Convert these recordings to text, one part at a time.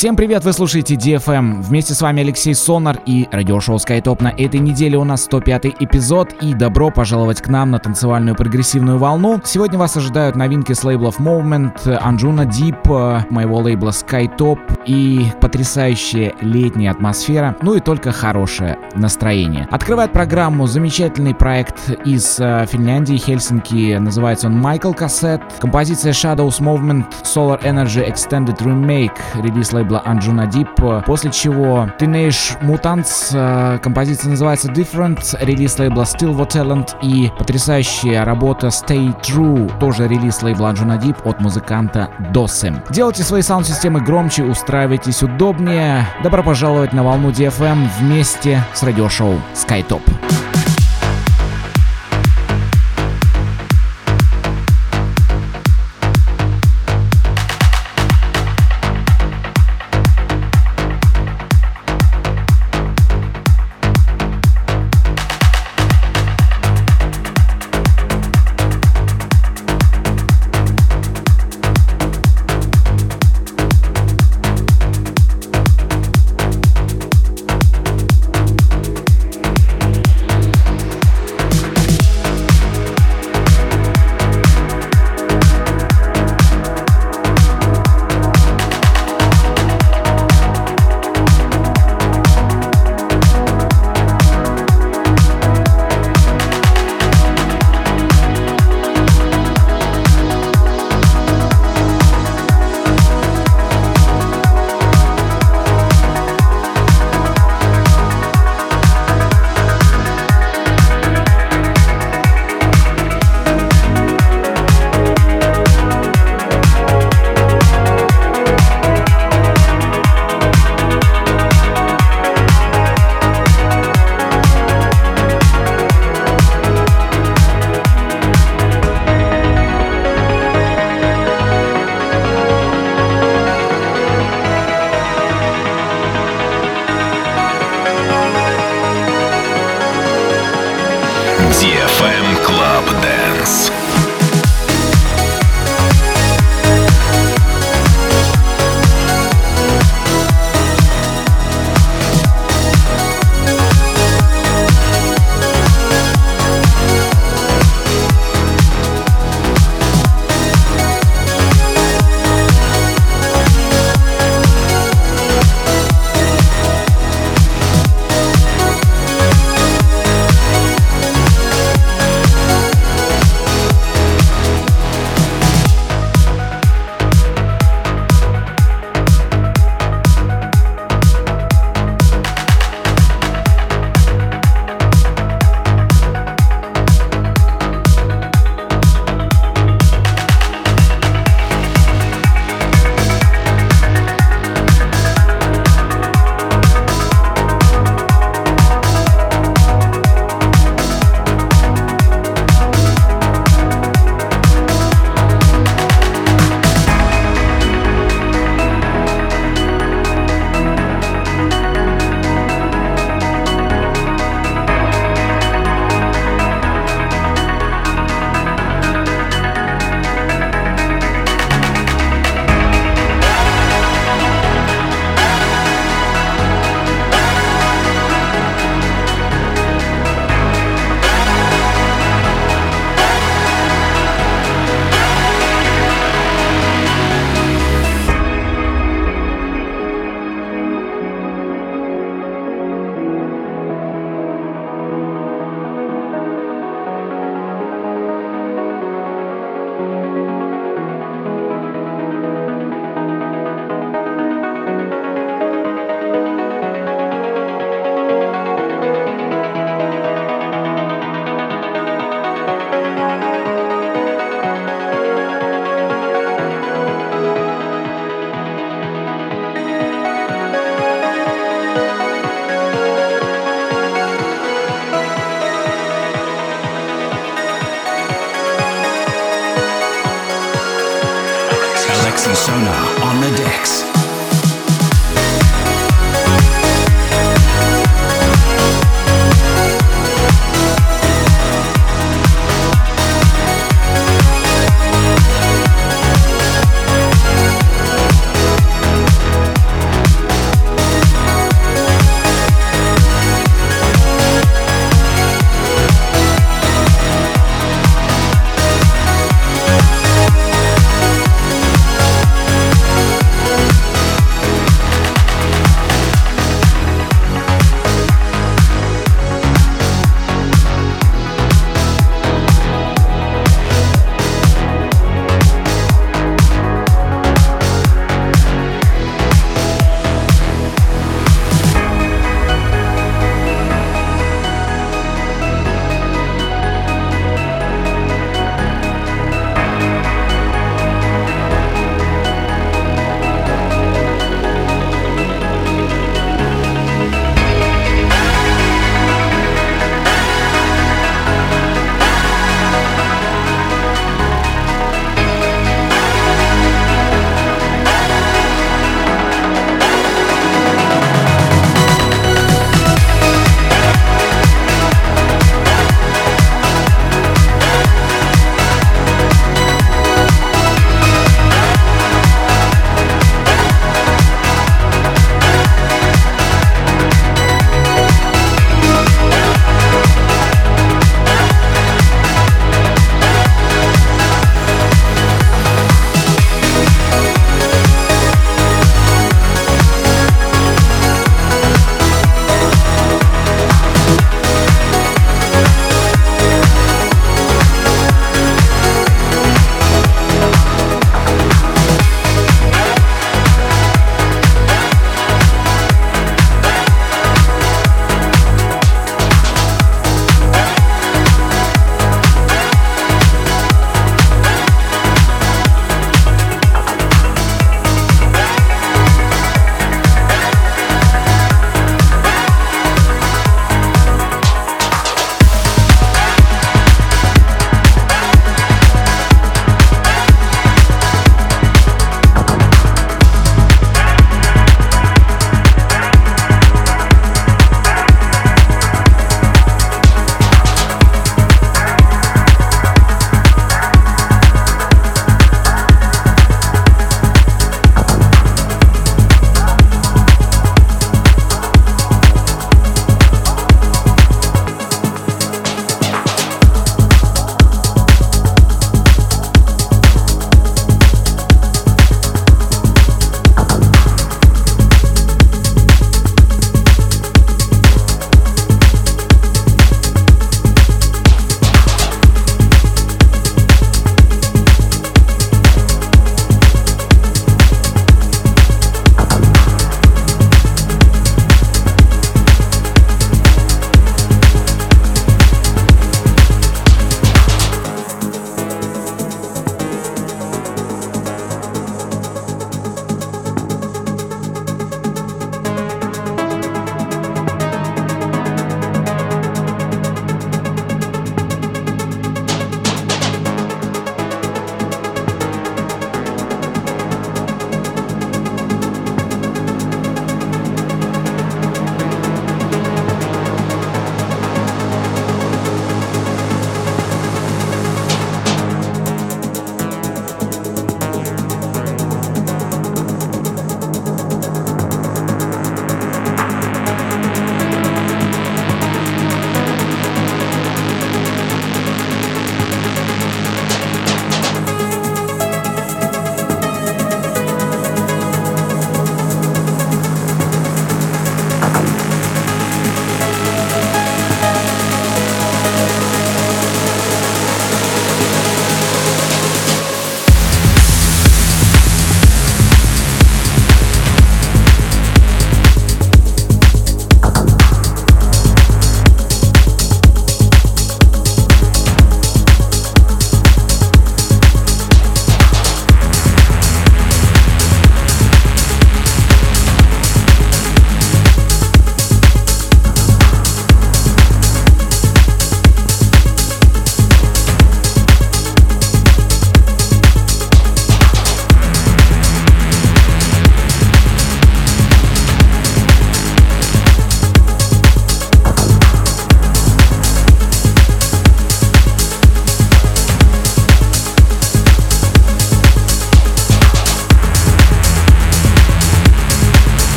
Всем привет, вы слушаете DFM. Вместе с вами Алексей Сонар и радиошоу SkyTop. На этой неделе у нас 105 эпизод и добро пожаловать к нам на танцевальную прогрессивную волну. Сегодня вас ожидают новинки с лейблов Movement, Anjuna Deep, моего лейбла SkyTop и потрясающая летняя атмосфера, ну и только хорошее настроение. Открывает программу замечательный проект из э, Финляндии, Хельсинки, называется он Michael Cassette. Композиция Shadows Movement Solar Energy Extended Remake, релиз лейбла лейбла Anjuna Deep, после чего Teenage Mutants, э, композиция называется Different, релиз лейбла Still Talent и потрясающая работа Stay True, тоже релиз лейбла Anjuna Deep от музыканта Dosem. Делайте свои саунд-системы громче, устраивайтесь удобнее. Добро пожаловать на волну DFM вместе с радиошоу SkyTop.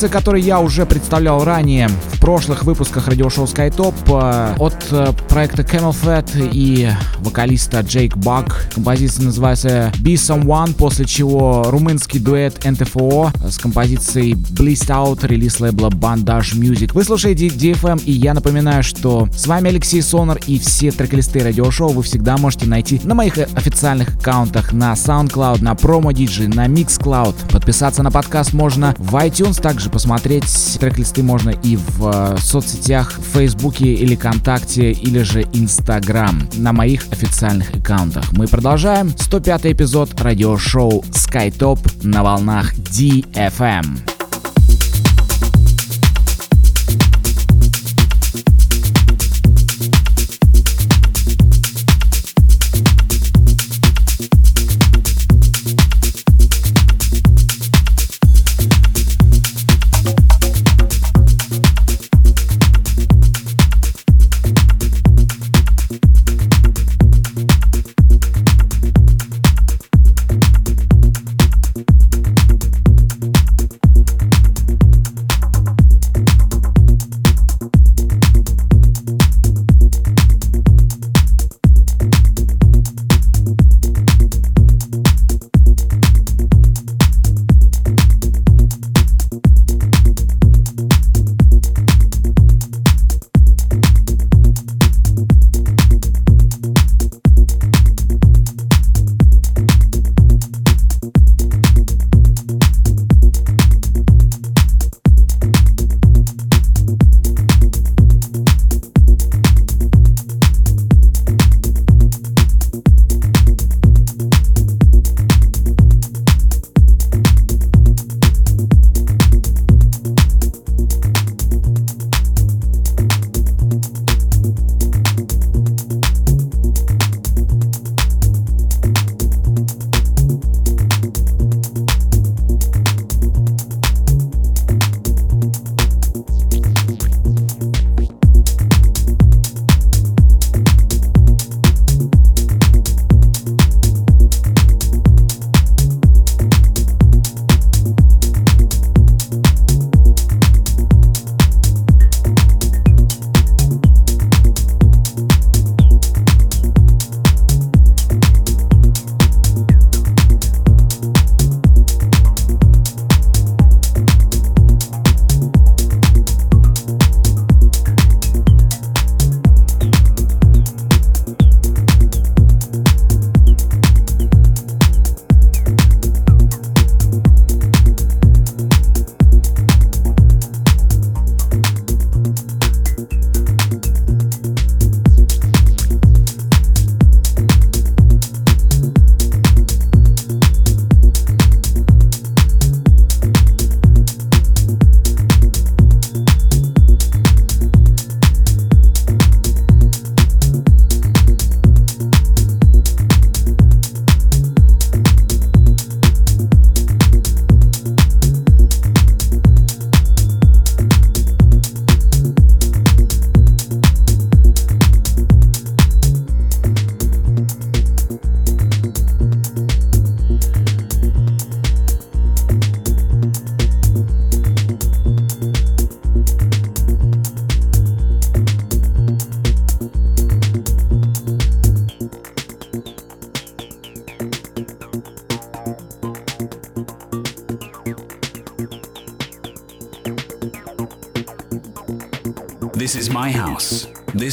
композиция, которую я уже представлял ранее в прошлых выпусках радиошоу SkyTop э, от э, проекта Camel Fat и вокалиста Джейк Бак. Композиция называется Be Someone, после чего румынский дуэт NTFO с композицией Blissed Out, релиз лейбла Bandage Music. Вы слушаете DFM, и я напоминаю, что с вами Алексей Сонор, и все трек-листы радиошоу вы всегда можете найти на моих э, официальных аккаунтах на SoundCloud, на Promo DJ, на MixCloud. Подписаться на подкаст можно в iTunes, также посмотреть трек-листы можно и в э, соцсетях, в Фейсбуке или ВКонтакте, или же Instagram на моих официальных аккаунтах. Мы продолжаем 105 эпизод радиошоу SkyTop на волнах DFM. FM.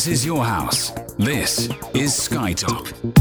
Is your house. This is Skytop.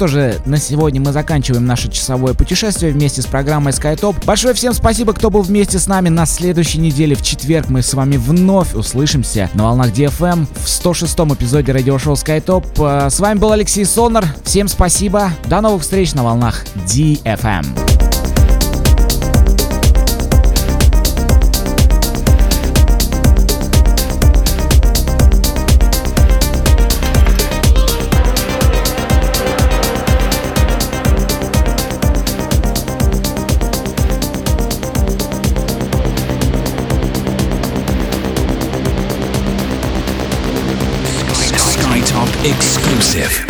Что же, на сегодня мы заканчиваем наше часовое путешествие вместе с программой SkyTop. Большое всем спасибо, кто был вместе с нами. На следующей неделе в четверг мы с вами вновь услышимся на волнах DFM в 106-м эпизоде радиошоу SkyTop. Э, с вами был Алексей Сонар. Всем спасибо. До новых встреч на волнах DFM. Exclusive.